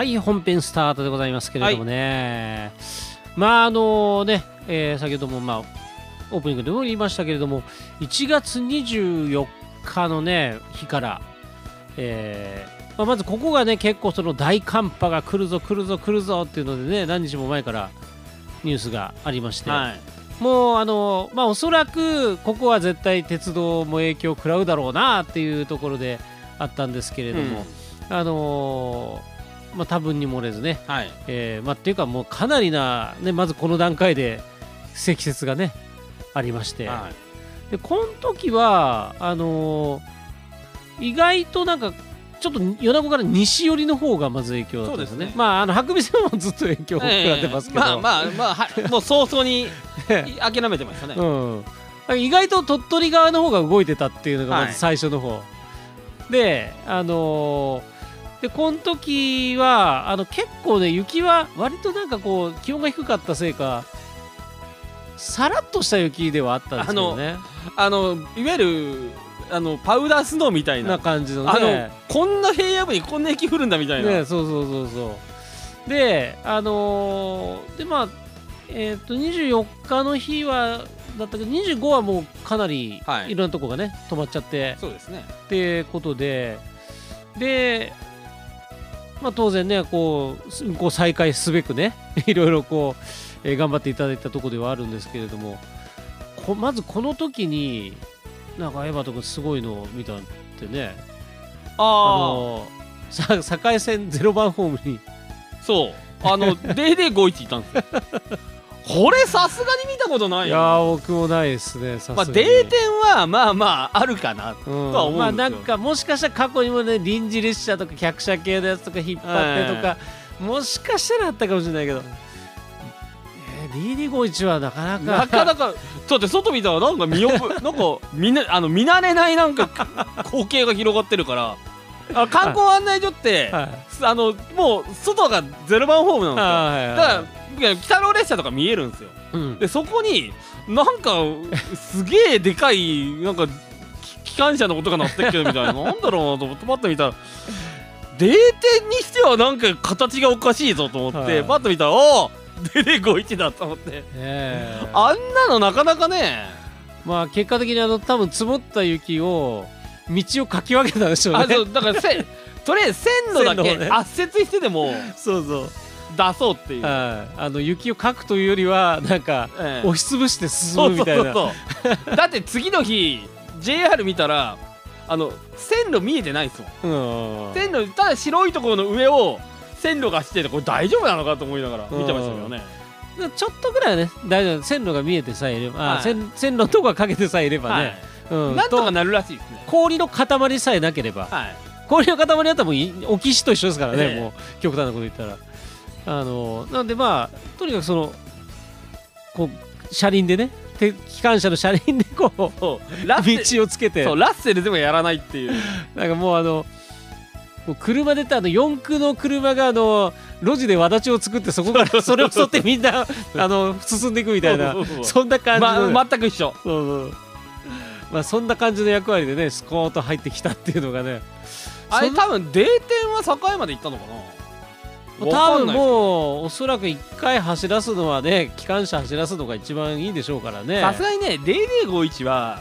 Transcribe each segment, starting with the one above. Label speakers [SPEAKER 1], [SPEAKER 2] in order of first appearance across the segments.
[SPEAKER 1] はい本編スタートでございますけれどもね、まああのね、えー先ほどもまあオープニングでも言いましたけれども1月24日のね日から、えーまあ、まずここがね結構その大寒波が来るぞ来るぞ来るぞっていうのでね何日も前からニュースがありまして、
[SPEAKER 2] はい。
[SPEAKER 1] もうあのまあおそらくここは絶対鉄道も影響を食らうだろうなっていうところであったんですけれども、あのーまあ多分に漏れずね、
[SPEAKER 2] はい。
[SPEAKER 1] えーまあっていうかもうかなりなねまずこの段階で積雪がねありまして、
[SPEAKER 2] はい。
[SPEAKER 1] でこの時はあのー意外となんかちょっと米子から西寄りの方がまず影響だったんですね。
[SPEAKER 2] そうですね。
[SPEAKER 1] まああの白尾線もずっと影響を食らってますけど、
[SPEAKER 2] ええ。まあまあまあはもう早々に 諦めてましたね。
[SPEAKER 1] うん、意外と鳥取側の方が動いてたっていうのがま
[SPEAKER 2] はい。
[SPEAKER 1] ず最初の方、であのーでこの時はあの結構ね雪は割となんかこう気温が低かったせいかさらっとした雪ではあったんですけどね。
[SPEAKER 2] あのいわゆるあのパウダースノーみたいな。
[SPEAKER 1] な感じの
[SPEAKER 2] あの
[SPEAKER 1] ね
[SPEAKER 2] こんな平野部にこんな雪降るんだみたいな、
[SPEAKER 1] ねそうそうそうそう。であのーでまあえっ、と24日の日はだったけど25はもうかなり
[SPEAKER 2] はい。
[SPEAKER 1] いろんなとこがね止まっちゃって。
[SPEAKER 2] そうですね。
[SPEAKER 1] ってことで。で、まあ、当然ねこうす運行再開すべくね いろいろこう、えー頑張っていただいたところではあるんですけれどもこまずこの時になんかエヴァとかすごいのを見たってねあ
[SPEAKER 2] あ
[SPEAKER 1] のさ境線ゼロ番ホームに。
[SPEAKER 2] あそう。あの 0051いたんですよこれさすがに見たことないよ。
[SPEAKER 1] いやー僕もないですねさすがに。
[SPEAKER 2] まあデー点はまあまああるかな
[SPEAKER 1] うん
[SPEAKER 2] とは思うんですよ。
[SPEAKER 1] まあなんかもしかしたら過去にもね臨時列車とか客車系のやつとか引っ張ってとか、もしかしたらあったかもしれないけど、えー、DD51 はなかなか。
[SPEAKER 2] なかなかだって外見たらなんか見覚え なんかみんなあの見慣れないなんか光景が広がってるから。あ観光案内所って、
[SPEAKER 1] はい。
[SPEAKER 2] あのもう外がゼロ番ホームなんですよ。
[SPEAKER 1] はいはい
[SPEAKER 2] だからいや北郎列車とか見えるんですよ。
[SPEAKER 1] うん。
[SPEAKER 2] でそこになんかすげえでかいなんかき機関車の音が鳴ってっけどみたいな。なんだろうなと思ってパッと見たらデー点にしてはなんか形がおかしいぞと思って、
[SPEAKER 1] はい。
[SPEAKER 2] パッと見たらおおデレ51だと思って。
[SPEAKER 1] えー。
[SPEAKER 2] あんなのなかなかね。
[SPEAKER 1] まあ結果的にあの多分積もった雪を道をかき分けたんでしょうね。
[SPEAKER 2] あそうだからせとりあえず線路だけ圧雪してでも
[SPEAKER 1] そうそう
[SPEAKER 2] 出そうっていう、
[SPEAKER 1] はい。あの雪をかくというよりはなんか
[SPEAKER 2] ええ。
[SPEAKER 1] 押しつぶして進
[SPEAKER 2] そうそう
[SPEAKER 1] むみたいな。
[SPEAKER 2] そうそう だって次の日 JR 見たらあの線路見えてないですもん。
[SPEAKER 1] うん。
[SPEAKER 2] 線路ただ白いところの上を線路がしててこれ大丈夫なのかと思いながら見てましたけどね。
[SPEAKER 1] ちょっとぐらいはね大丈夫。線路が見えてさえいれば、あ
[SPEAKER 2] はい。
[SPEAKER 1] 線線路のとこがかけてさえいれば
[SPEAKER 2] は
[SPEAKER 1] ね
[SPEAKER 2] い、
[SPEAKER 1] うん、
[SPEAKER 2] なんとかなるらしいですね。
[SPEAKER 1] 氷の塊さえなければ。
[SPEAKER 2] はい。
[SPEAKER 1] 氷の塊だったらもういオキシと一緒ですからね、
[SPEAKER 2] ええ。
[SPEAKER 1] もう極端なこと言ったらあのなんでまあとにかくそのこう車輪でねて機関車の車輪でこう
[SPEAKER 2] ラ
[SPEAKER 1] 道をつけて。
[SPEAKER 2] そうラッセルでもやらないっていう。
[SPEAKER 1] なんかもうあのもう車で言ったらあの四駆の車があの路地で輪立ちを作ってそこからそれを沿ってみんなあの進んでいくみたいな
[SPEAKER 2] そ
[SPEAKER 1] んな感じの、
[SPEAKER 2] ま、全く一緒。
[SPEAKER 1] そうそう。まあそんな感じの役割でねスコーンと入ってきたっていうのがね。
[SPEAKER 2] あれ多分デー点は境まで行ったのかな
[SPEAKER 1] 多分もうおそらく1回走らすのはね機関車走らすのが一番いいでしょうからね。
[SPEAKER 2] さすがにね0051は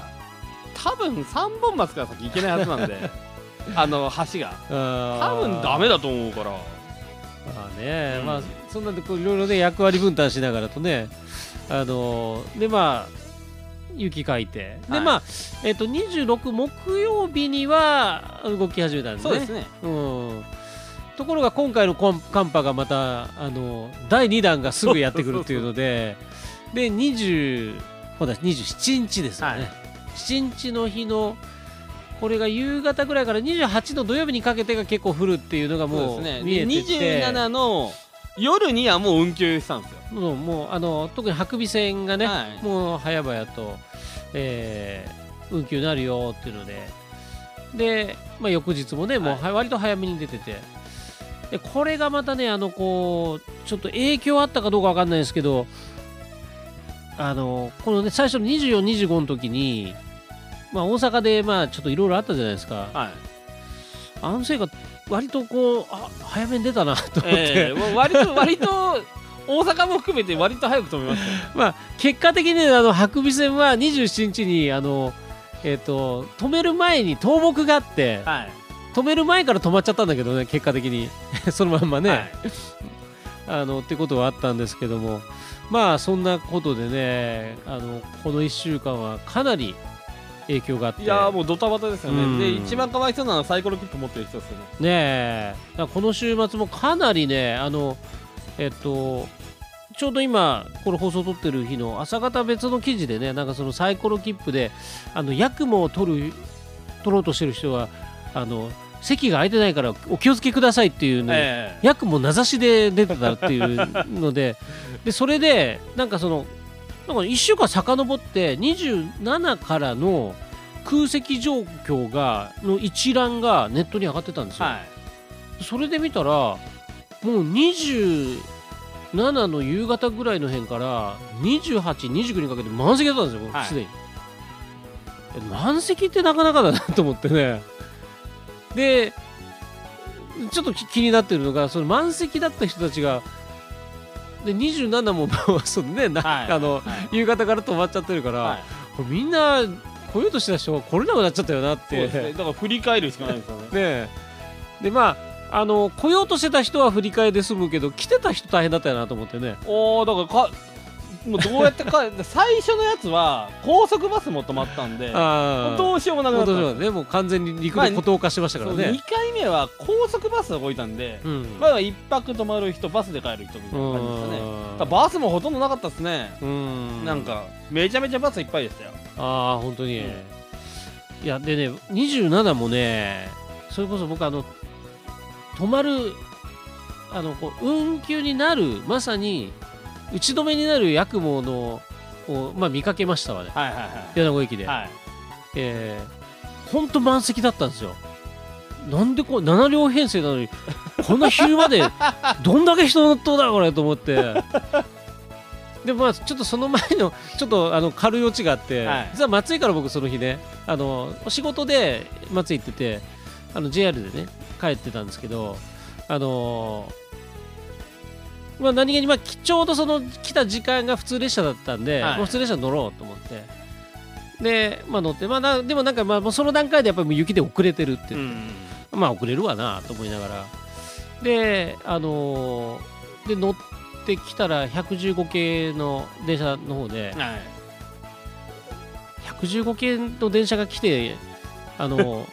[SPEAKER 2] 多分三本松から先行けないはずなんで。あの橋が。多
[SPEAKER 1] 多
[SPEAKER 2] 分ダメだと思うから。
[SPEAKER 1] まあね、
[SPEAKER 2] うん。
[SPEAKER 1] まあそんなんでこういろいろね役割分担しながらとねあのでまあ雪かいて、
[SPEAKER 2] はい。
[SPEAKER 1] でまあえっ、と26木曜日には動き始めたんですね。
[SPEAKER 2] そうですね。
[SPEAKER 1] うんところが今回の寒波がまたあの第2弾がすぐやってくるっていうのでで20ほら27日ですよね、
[SPEAKER 2] はい。
[SPEAKER 1] 7日の日のこれが夕方ぐらいから28の土曜日にかけてが結構降るっていうのがも
[SPEAKER 2] そううですね。
[SPEAKER 1] 見えてて。
[SPEAKER 2] 27の夜にはもう運休したんですよ。
[SPEAKER 1] もうもうあの特に白尾線がね、
[SPEAKER 2] はい。
[SPEAKER 1] もう早々と、えー運休になるよっていうので。で、まあ、翌日もね、もう
[SPEAKER 2] は
[SPEAKER 1] 割と早めに出ててでこれがまたねあのこうちょっと影響あったかどうかわかんないですけどあのこのね最初の2425の時に、まあ、大阪でまあちょっといろいろあったじゃないですか。
[SPEAKER 2] はい。
[SPEAKER 1] あのせいか割とこうあ早めに出たなと思って、
[SPEAKER 2] ええ割と割と大阪も含めて割と早く止めました。よ
[SPEAKER 1] まあ結果的にあの白尾線は27日にあの、えー、と止める前に倒木があって
[SPEAKER 2] はい
[SPEAKER 1] 止める前から止まっちゃったんだけどね結果的に。そのまんまね、
[SPEAKER 2] はい。
[SPEAKER 1] あのってことはあったんですけども。まあそんなことでねあのこの1週間はかなり影響があって。
[SPEAKER 2] いやーもうドタバタですよね、
[SPEAKER 1] うん。
[SPEAKER 2] で一番かわいそうなのはサイコロ切符持ってる人ですよね。
[SPEAKER 1] ねえ。この週末もかなりねあのえっとちょうど今これ放送撮ってる日の朝方別の記事でねなんかそのサイコロ切符であのヤクモを取る取ろうとしてる人はあの席が空いてないからお気をつけくださいっていうね、
[SPEAKER 2] え
[SPEAKER 1] ヤクモ名指しで出てたっていうので でそれでなんかそのなんか1週間遡って27からの空席状況がの一覧がネットに上がってたんですよ。
[SPEAKER 2] えはい。
[SPEAKER 1] それで見たらもう27の夕方ぐらいの辺から2829にかけて満席だったんですよもう
[SPEAKER 2] はい。
[SPEAKER 1] すでに、え満席ってなかなかだなと思ってねでちょっとき気になってるのがその満席だった人たちがで27もそのねな、
[SPEAKER 2] はい
[SPEAKER 1] あの
[SPEAKER 2] はい。
[SPEAKER 1] 夕方から止まっちゃってるから、
[SPEAKER 2] はい。
[SPEAKER 1] これみんな来ようとした人が来れなくなっちゃったよなって。
[SPEAKER 2] ね。だから振り返るしかないですよね。
[SPEAKER 1] ねえ。でまああの来ようとしてた人は振り替えで済むけど来てた人大変だったよなと思ってね。
[SPEAKER 2] おーだからかもうどうやってか最初のやつは高速バスも止まったんで
[SPEAKER 1] ああ
[SPEAKER 2] どうしようもなくなった。んで
[SPEAKER 1] もう完全に陸の孤島化してましたから
[SPEAKER 2] そう
[SPEAKER 1] ね
[SPEAKER 2] 2回目は高速バスが動いたんで、
[SPEAKER 1] うん。
[SPEAKER 2] まだ1泊泊まる人バスで帰る人みたいな感じでしたね。バスもほとんどなかったですね、
[SPEAKER 1] うん。
[SPEAKER 2] なんかめちゃめちゃバスいっぱいでしたよ。
[SPEAKER 1] ああ本当に、
[SPEAKER 2] うん。
[SPEAKER 1] いやでね27もねそれこそ僕あの止まるあのこう運休になるまさに打ち止めになるヤクモのを、まあ、見かけましたわね。
[SPEAKER 2] はいはい
[SPEAKER 1] 米子駅で、
[SPEAKER 2] はい。はい
[SPEAKER 1] えー、ほんと満席だったんですよ。なんでこう7両編成なのにこんな昼まで どんだけ人乗っとうだこれと思って。でまあちょっとその前のちょっとあの軽いオチがあって、
[SPEAKER 2] はい。
[SPEAKER 1] 実は松井から僕その日ねあのお仕事で松井行っててあの JR でね帰ってたんですけどあのまあ、何気に、まあ、きちょうどその来た時間が普通列車だったんで、
[SPEAKER 2] はい。
[SPEAKER 1] もう普通列車乗ろうと思って。で、まあ、乗って、まあ、なでもなんかまあもうその段階でやっぱりもう雪で遅れてるって
[SPEAKER 2] う。ん
[SPEAKER 1] まあ遅れるわなと思いながら。であのーで乗ってきたら115系の電車の方で。
[SPEAKER 2] はい。
[SPEAKER 1] 115系の電車が来てあの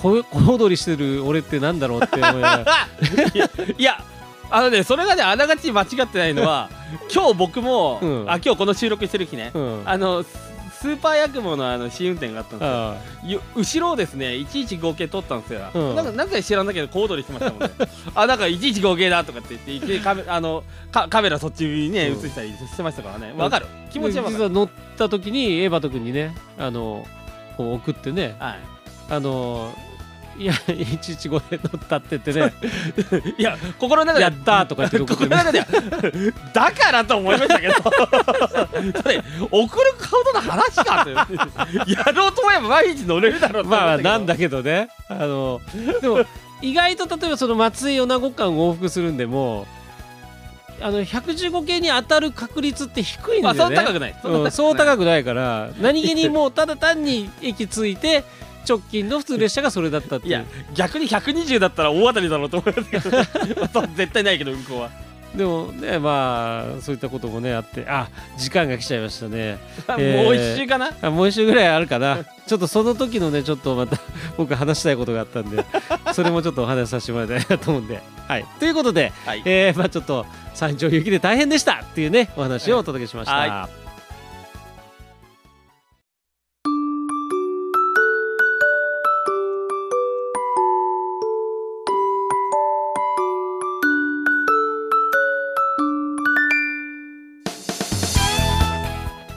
[SPEAKER 1] 小 小躍りしてる俺ってなんだろうって思いながら。
[SPEAKER 2] いやあのねそれがねあながち間違ってないのは 今日僕も、
[SPEAKER 1] うん。
[SPEAKER 2] あ今日この収録してる日ね、
[SPEAKER 1] うん。あ
[SPEAKER 2] あのススーパーヤクモのあの試運転があったんですよ。後ろをですね115系取ったんですよ、
[SPEAKER 1] うん。
[SPEAKER 2] なんかなんか知らんだけど小躍りしてましたもんね。あなんか115系だとかって言ってカメあのカカメラそっちにね映
[SPEAKER 1] うん。
[SPEAKER 2] したりしてましたからね。わかる。気持ちはわかる。
[SPEAKER 1] 実は乗った時にエバト君にねあのこう送ってね。
[SPEAKER 2] はい。
[SPEAKER 1] あのいや115で乗ったって言ってね。
[SPEAKER 2] いや心の中で
[SPEAKER 1] やったーとか言って送って
[SPEAKER 2] 心の中ではだからと思いましたけど。それ送ることの話かとやろうと思えば毎日乗れるだろう
[SPEAKER 1] まあなんだけどね。あのでも意外と例えばその松井米子間を往復するんでもあの115系に当たる確率って低いんだよね、
[SPEAKER 2] まあそんな高くない。そ
[SPEAKER 1] う高くないから何気にもうただ単に駅着いて直近の普通列車がそれだったっていう。
[SPEAKER 2] いや逆に120だったら大当たりだろうと思い ますけど、まあそう絶対ないけど運行は
[SPEAKER 1] でもねまあそういったこともねあって。あ時間が来ちゃいましたね。え ー
[SPEAKER 2] もう一周かな？
[SPEAKER 1] あもう一週ぐらいあるかな。ちょっとその時のねちょっとまた僕話したいことがあったんで それもちょっとお話しさせてもらいたいなと思うんで。はい。ということで、
[SPEAKER 2] はい。
[SPEAKER 1] えーまあちょっと山頂雪で大変でしたっていうねお話をお届けしました、
[SPEAKER 2] は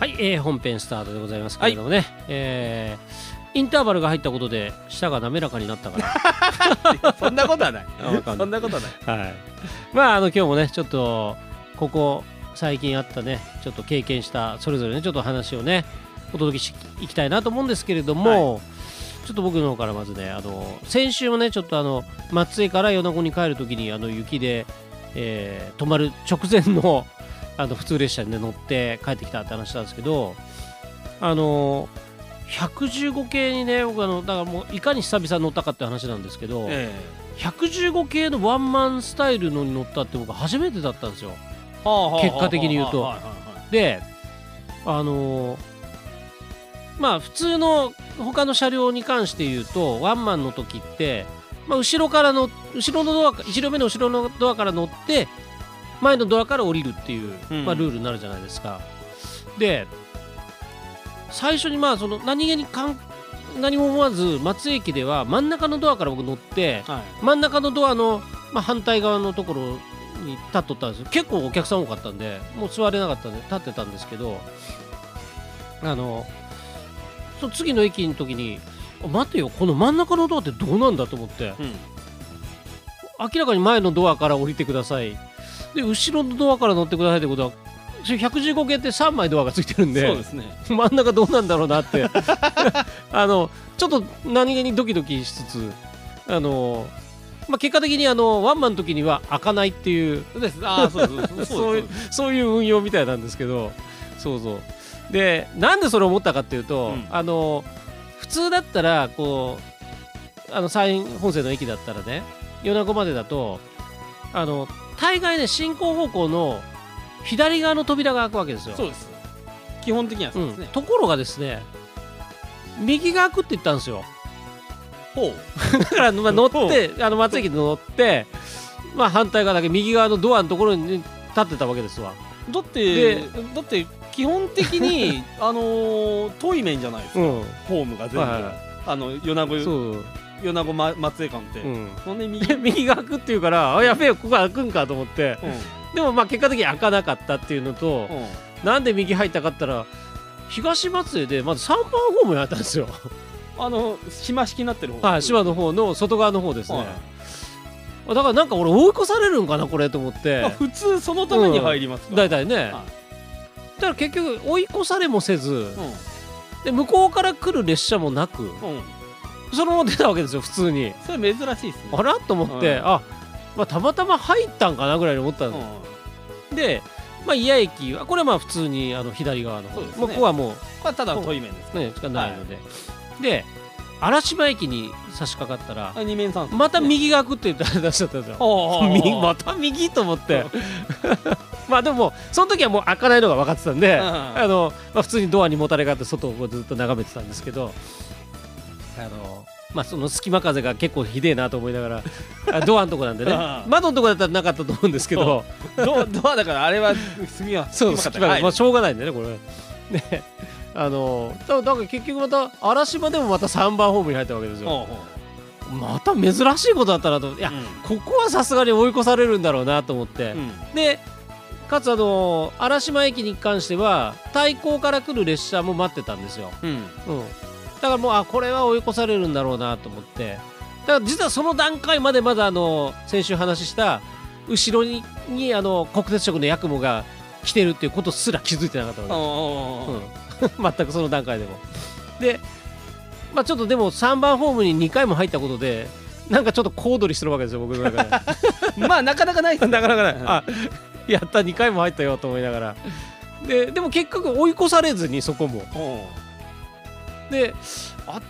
[SPEAKER 1] はい、えー本編スタートでございますけれどもね、えーインターバルが入ったことで舌が滑らかになったか
[SPEAKER 2] そんなことは ない。そんなことはない。
[SPEAKER 1] はい、まああの今日もねちょっとここ最近あったねちょっと経験したそれぞれねちょっと話をねお届けしていきたいなと思うんですけれども、ちょっと僕の方からまずねあの先週もねちょっとあの松江から米子に帰る時にあの雪で、えー泊まる直前のあの普通列車に、ね、乗って帰ってきたって話なんですけどあの115系にね僕あのだからもういかに久々に乗ったかって話なんですけど、
[SPEAKER 2] え
[SPEAKER 1] 115系のワンマンスタイルのに乗ったって僕初めてだったんですよ。結果的に言うと。であのーまあ普通の他の車両に関して言うとワンマンの時って、まあ、後ろからの後ろのドアか1両目の後ろのドアから乗って前のドアから降りるっていう、
[SPEAKER 2] うん。
[SPEAKER 1] まあ、ルールになるじゃないですか。で最初にまあその何気にかん何も思わず松江駅では真ん中のドアから僕乗って
[SPEAKER 2] はい。
[SPEAKER 1] 真ん中のドアの、まあ、反対側のところに立っとったんですよ。結構お客さん多かったんでもう座れなかったんで立ってたんですけどあのその次の駅の時にあ待てよこの真ん中のドアってどうなんだと思って
[SPEAKER 2] うん。
[SPEAKER 1] 明らかに前のドアから降りてくださいで後ろのドアから乗ってくださいってことはそれ115系って3枚ドアがついてるんで。
[SPEAKER 2] そうですね。
[SPEAKER 1] 真ん中どうなんだろうなって。あのちょっと何気にドキドキしつつあの、まあ、結果的にあのワンマンの時には開かないっていう。
[SPEAKER 2] そうです。ああそうそうそう。
[SPEAKER 1] そういうそういう運用みたいなんですけど。そうそう。でなんでそれを思ったかっていうと、
[SPEAKER 2] うん。
[SPEAKER 1] あの普通だったらこうあの山陰本線の駅だったらね米子までだとあの大概ね進行方向の左側の扉が開くわけですよ。
[SPEAKER 2] そうです。基本的にはそうですね、
[SPEAKER 1] うん。ところがですね右が開くって言ったんですよ。
[SPEAKER 2] ほ
[SPEAKER 1] だからまあ 乗ってあの松駅で乗ってまあ反対側だけ右側のドアのところに立ってたわけですわ。
[SPEAKER 2] うだって
[SPEAKER 1] で
[SPEAKER 2] だって基本的に あのー遠い面じゃないですか、
[SPEAKER 1] うん。
[SPEAKER 2] ホームが全部、
[SPEAKER 1] はいはい。
[SPEAKER 2] あの米子。
[SPEAKER 1] そう、
[SPEAKER 2] 米子ま松江間って、
[SPEAKER 1] うん、
[SPEAKER 2] ほんで右。
[SPEAKER 1] で 右が開くっていうからあやべえここ開くんかと思って。
[SPEAKER 2] うん。
[SPEAKER 1] でもまあ結果的に開かなかったっていうのと
[SPEAKER 2] うん。
[SPEAKER 1] なんで右入ったかったら東松江でまず3番ホームにあったんですよ。
[SPEAKER 2] あの島式になってる方。
[SPEAKER 1] はい島の方の外側の方ですね、
[SPEAKER 2] はい。
[SPEAKER 1] だからなんか俺追い越されるんかなこれと思って。
[SPEAKER 2] まあ、普通そのために入りますか。ら、
[SPEAKER 1] 大体ね、
[SPEAKER 2] はい。
[SPEAKER 1] だから結局追い越されもせず、
[SPEAKER 2] う
[SPEAKER 1] で向こうから来る列車もなく
[SPEAKER 2] んうん
[SPEAKER 1] そのまま出たわけですよ普通に。
[SPEAKER 2] それ珍しいですね。
[SPEAKER 1] あら？と思って、
[SPEAKER 2] うん。
[SPEAKER 1] あ、まあ、たまたま入ったんかなぐらいに思ったの、
[SPEAKER 2] うん。
[SPEAKER 1] で、まあ、伊谷駅はこれはまあ普通にあの左側の方。
[SPEAKER 2] ですね。
[SPEAKER 1] もうここはも
[SPEAKER 2] これはただの遠い面です
[SPEAKER 1] うねしかないので、で嵐島駅に差し掛かったら
[SPEAKER 2] あ二面三線
[SPEAKER 1] また右が開くって言って出しちゃったんですよ。また右？と思って。まあでもその時はもう開かないのが分かってたんで、
[SPEAKER 2] うん。
[SPEAKER 1] あのまあ、普通にドアにもたれがあって外をずっと眺めてたんですけどあのまあその隙間風が結構ひでえなと思いながらあ ドアのとこなんでね。窓のとこだったらなかったと思うんですけど。
[SPEAKER 2] ドドアだからあれは次は
[SPEAKER 1] そう隙間風、まあしょうがないんでねこれ。ね。あのだだから結局また嵐島でもまた3番ホームに入ったわけですよ。また珍しいことだったなと。思っていや、
[SPEAKER 2] う
[SPEAKER 1] ここはさすがに追い越されるんだろうなと思って、
[SPEAKER 2] うん。
[SPEAKER 1] でかつあの嵐島駅に関しては対向から来る列車も待ってたんですよ、
[SPEAKER 2] うん。
[SPEAKER 1] うん、だからもうあこれは追い越されるんだろうなと思って。だから実はその段階までまだあの先週話した後ろににあの国鉄色のヤクモが来てるっていうことすら気づいてなかったわけ。で 全くその段階でも。で、まあ、ちょっとでも3番ホームに2回も入ったことでなんかちょっと小躍りしてるわけですよ僕の中で。
[SPEAKER 2] まあなかなかない
[SPEAKER 1] なかなかない。あやった2回も入ったよと思いながら。ででも結局追い越されずにそこもであ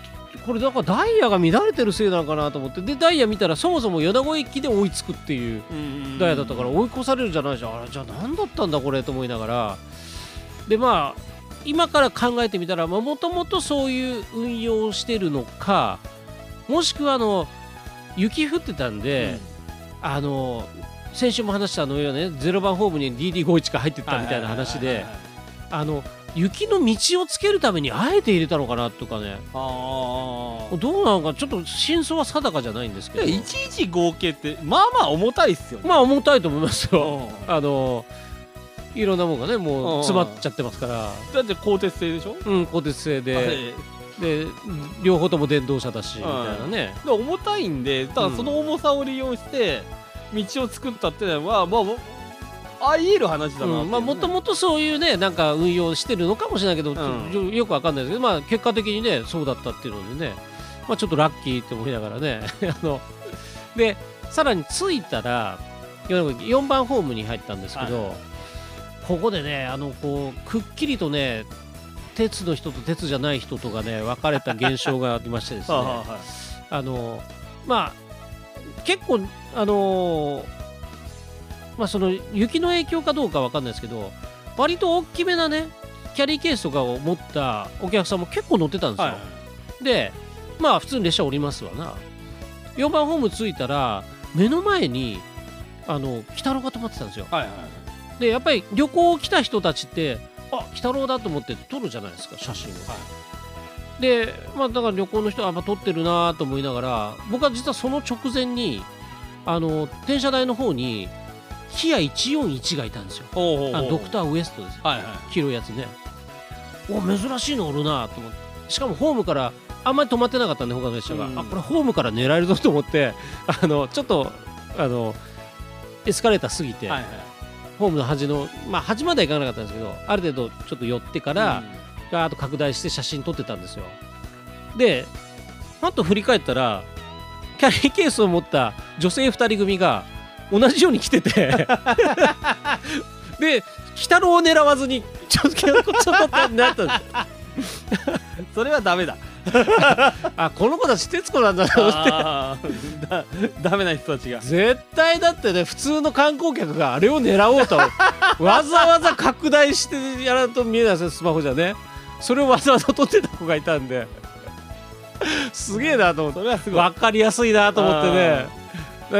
[SPEAKER 1] これだからダイヤが乱れてるせいなのかなと思ってでダイヤ見たらそもそも米子駅で追いつくっていう
[SPEAKER 2] うん
[SPEAKER 1] ダイヤだったから追い越されるじゃないじゃん。あれじゃあ何だったんだこれと思いながら。でまあ今から考えてみたらもともとそういう運用をしてるのかもしくはあの雪降ってたんで、あの先週も話したあのようね0番ホームに DD51 が入ってったみたいな話であの雪の道をつけるためにあえて入れたのかなとかね。
[SPEAKER 2] ああ
[SPEAKER 1] どうなのかちょっと真相は定かじゃないんですけど。
[SPEAKER 2] 115系ってまあまあ重たいっすよね。
[SPEAKER 1] まあ重たいと思いますよ。
[SPEAKER 2] うん。
[SPEAKER 1] あのいろんなものがねもう詰まっちゃってますから、
[SPEAKER 2] だって鋼鉄製でしょ？
[SPEAKER 1] うん、鋼鉄製
[SPEAKER 2] あ
[SPEAKER 1] で
[SPEAKER 2] れ。
[SPEAKER 1] で両方とも電動車だしみたいなね、
[SPEAKER 2] 重たいんでだからその重さを利用して道を作ったっていうのはまあもうありえる話だな
[SPEAKER 1] まあもともとそういうねなんか運用してるのかもしれないけど、よくわかんないですけどまあ結果的にねそうだったっていうのでねまあ、ちょっとラッキーって思いながらね あのでさらに着いたら4番ホームに入ったんですけど、
[SPEAKER 2] はい。
[SPEAKER 1] ここでねあのこうくっきりとね鉄の人と鉄じゃない人とがね分かれた現象がありましてですね。あのまあ結構あのまあその雪の影響かどうかわかんないですけど割と大きめなねキャリーケースとかを持ったお客さんも結構乗ってたんですよ、
[SPEAKER 2] はい。
[SPEAKER 1] でまあ普通に列車降りますわな。4番ホーム着いたら目の前にあの鬼太郎が止まってたんですよ。
[SPEAKER 2] はいはい
[SPEAKER 1] でやっぱり旅行来た人たちってあ鬼太郎だと思って撮るじゃないですか写真を、でまあだから旅行の人はやっぱ撮ってるなと思いながら僕は実はその直前にあの電車台の方にキア141がいたんですよ。あのドクターウエストですよ。
[SPEAKER 2] はいはい。
[SPEAKER 1] 黄色いやつね。お珍しいのおるなと思って。しかもホームからあんまり止まってなかったんで他の列車が、
[SPEAKER 2] うん。
[SPEAKER 1] あこれホームから狙えるぞと思って。あのちょっとあのエスカレーター過ぎて、
[SPEAKER 2] はいはい。
[SPEAKER 1] ホームの端のまあ端までは行かなかったんですけどある程度ちょっと寄ってから、ガーッと拡大して写真撮ってたんですよ。でパッと振り返ったらキャリーケースを持った女性2人組が同じように来てて。で鬼太郎を狙わずにちょっとちょっとなったんですよ
[SPEAKER 2] それはダメだ
[SPEAKER 1] あこの子たち徹子なんだと思って
[SPEAKER 2] だダメな人たちが
[SPEAKER 1] 絶対だってね普通の観光客があれを狙おうとわざわざ拡大してやらんと見えないですよスマホじゃねそれをわざわざ撮ってた子がいたんですげえなと思って分かりやすいなと思ってね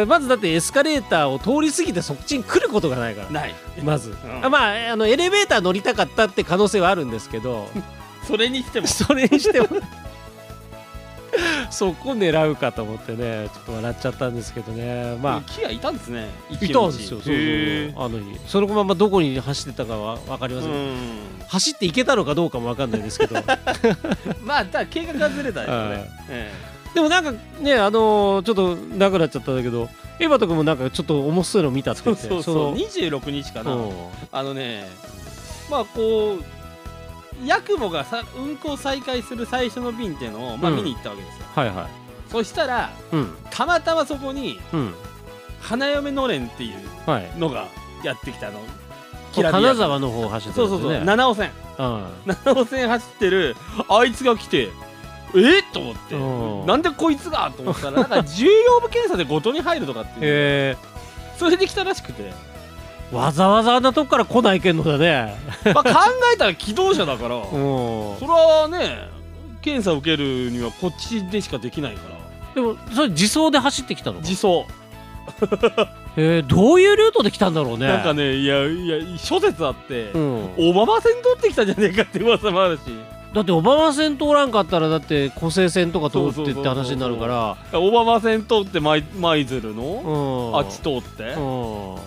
[SPEAKER 1] まずだってエスカレーターを通り過ぎてそっちに来ることがないから。
[SPEAKER 2] ない。
[SPEAKER 1] まず、
[SPEAKER 2] ん。
[SPEAKER 1] あまああのエレベーター乗りたかったって可能性はあるんですけど。
[SPEAKER 2] それにしても。
[SPEAKER 1] それにしても。そこ狙うかと思ってねちょっと笑っちゃったんですけどね。まあ。
[SPEAKER 2] キアいたんですね
[SPEAKER 1] いたんですよそうそう
[SPEAKER 2] へ
[SPEAKER 1] あの日。そのままどこに走ってたかは分かりません走っていけたのかどうかも分かんないですけど。
[SPEAKER 2] う んまあただ計画がずれたんですよね。え
[SPEAKER 1] でもなんかねあのーちょっとなくなっちゃったんだけどエヴァとかもなんかちょっと重そうなの見たって
[SPEAKER 2] そうそうそう
[SPEAKER 1] の
[SPEAKER 2] 26日かな。
[SPEAKER 1] うん。
[SPEAKER 2] あのねまあこうヤクモがさ運行再開する最初の便っていうのを、まあ、
[SPEAKER 1] うん
[SPEAKER 2] 見に行ったわけですよ、
[SPEAKER 1] はいはい。
[SPEAKER 2] そしたら
[SPEAKER 1] うん。
[SPEAKER 2] たまたまそこに
[SPEAKER 1] うん。
[SPEAKER 2] 花嫁のれんっていう
[SPEAKER 1] はい。
[SPEAKER 2] のがやってきたの。きらびや
[SPEAKER 1] 金沢の方走ってた
[SPEAKER 2] そうそうそう、七尾線。
[SPEAKER 1] うん。
[SPEAKER 2] 七尾線走ってるあいつが来てえっ？と思って。
[SPEAKER 1] うん。
[SPEAKER 2] なんでこいつが？と思ったらなんか重要部検査でごとに入るとかっていう。
[SPEAKER 1] え。
[SPEAKER 2] それで来たらしくて、
[SPEAKER 1] ー、わざわざあんなとこから来ないけんのだね。
[SPEAKER 2] まあ、考えたら機動車だから。
[SPEAKER 1] うん。
[SPEAKER 2] それはね検査受けるにはこっちでしかできないから。
[SPEAKER 1] でもそれ自走で走ってきたの
[SPEAKER 2] 自走、
[SPEAKER 1] えー、どういうルートで来たんだろうね。
[SPEAKER 2] なんかねいやいや諸説あって
[SPEAKER 1] う、ん、
[SPEAKER 2] オバマ線取ってきたんじゃねえかって噂もあるし
[SPEAKER 1] だってオバマ線通らんかったらだって湖西線とか通ってって話になるから。
[SPEAKER 2] オバマ線通って舞舞鶴の、
[SPEAKER 1] うん。
[SPEAKER 2] あっち通って、
[SPEAKER 1] うん。
[SPEAKER 2] ど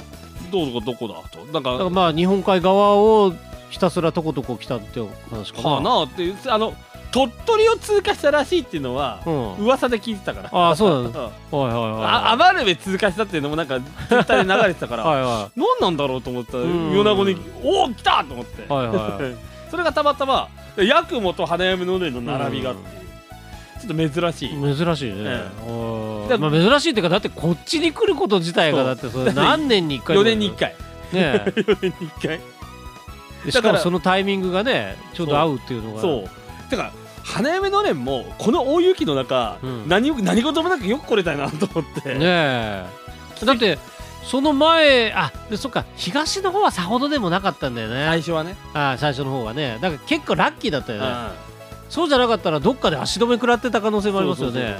[SPEAKER 2] こどこだと？なんか
[SPEAKER 1] だからまあ日本海側をひたすらとことこ来たって話かな。
[SPEAKER 2] かなっていうあの鳥取を通過したらしいっていうのは
[SPEAKER 1] うん。
[SPEAKER 2] 噂で聞いてたから。
[SPEAKER 1] ああそうなの？
[SPEAKER 2] うん。
[SPEAKER 1] はいはいはい
[SPEAKER 2] あ暴れ部通過したっていうのもなんかツイッターで流れてたから、
[SPEAKER 1] はいは
[SPEAKER 2] 何なんだろうと思ったら
[SPEAKER 1] うん。
[SPEAKER 2] 米子におお来たと思って、
[SPEAKER 1] いはいはい。
[SPEAKER 2] それがたまたまヤクモと花嫁のれの並びがっていう、ちょっと珍しい、
[SPEAKER 1] 珍しいね、
[SPEAKER 2] え
[SPEAKER 1] うん
[SPEAKER 2] だ
[SPEAKER 1] まあ珍しいっていうかだってこっちに来ること自体がだってそれ何年に1回
[SPEAKER 2] 4年に1回。
[SPEAKER 1] ね
[SPEAKER 2] 4 年に1回。
[SPEAKER 1] でしかもそのタイミングがねちょうど合うっていうのが。
[SPEAKER 2] そう。だから花嫁のれんもこの大雪の中、
[SPEAKER 1] うん。
[SPEAKER 2] 何何事もなくよく来れたなと思って、
[SPEAKER 1] ねえ。だってその前あでそっか東の方はさほどでもなかったんだよね、
[SPEAKER 2] 最初はね。
[SPEAKER 1] あ最初の方はね。だから結構ラッキーだったよね、
[SPEAKER 2] う
[SPEAKER 1] そうじゃなかったらどっかで足止め食らってた可能性もありますよね。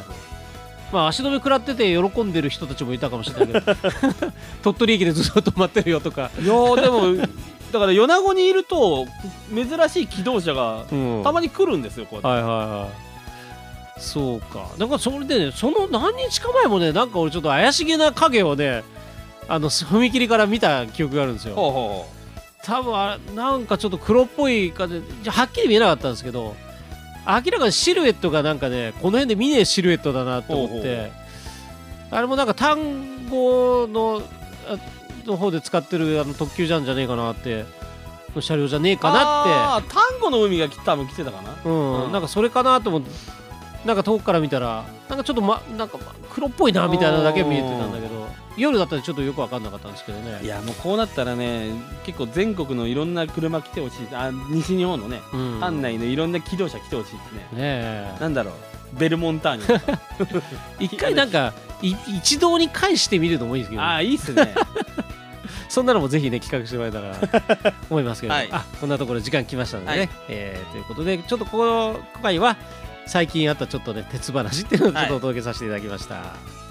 [SPEAKER 1] まあ足止め食らってて喜んでる人たちもいたかもしれないけど。鳥取駅でずっと止まってるよとか、
[SPEAKER 2] いやーでも だから米子にいると珍しい機動車が
[SPEAKER 1] うん。
[SPEAKER 2] たまに来るんですよこうやって、
[SPEAKER 1] はいはいはい。そうか。だからそれでねその何日か前もねなんか俺ちょっと怪しげな影をねあの踏切から見た記憶があるんですよ。
[SPEAKER 2] ほうほ
[SPEAKER 1] 多分あれなんかちょっと黒っぽい感じはっきり見えなかったんですけど明らかにシルエットがなんかねこの辺で見ねえシルエットだなと思って
[SPEAKER 2] ほうほう。
[SPEAKER 1] あれもなんか単語のあの方で使ってるあの特急じゃんじゃねえかなっての車両じゃねえ
[SPEAKER 2] う
[SPEAKER 1] かなって。
[SPEAKER 2] あー丹後の海がき多分来てたかな。
[SPEAKER 1] うん
[SPEAKER 2] うん。
[SPEAKER 1] なんかそれかなと思ってなんか遠くから見たらなんかちょっと、ま、なんか黒っぽいなみたいなのだけ見えてたんだけど夜だったらちょっとよく分かんなかったんですけどね。
[SPEAKER 2] いやもうこうなったらね結構全国のいろんな車来てほしい。あ西日本のね、
[SPEAKER 1] うん。
[SPEAKER 2] 班内のいろんな機動車来てほしいですね。
[SPEAKER 1] ねえ。
[SPEAKER 2] なんだろう。ベルモンターニ
[SPEAKER 1] 一回なんかい一堂に返してみるのもいいですけど、
[SPEAKER 2] ああいいっすね。
[SPEAKER 1] そんなのもぜひね企画してもらえたら 思いますけど、
[SPEAKER 2] はい。
[SPEAKER 1] あこんなところ時間来ましたのでね、
[SPEAKER 2] はい。
[SPEAKER 1] えーということでちょっとこの今回は最近あったちょっとね鉄話っていうのをちょっとお届けさせていただきました。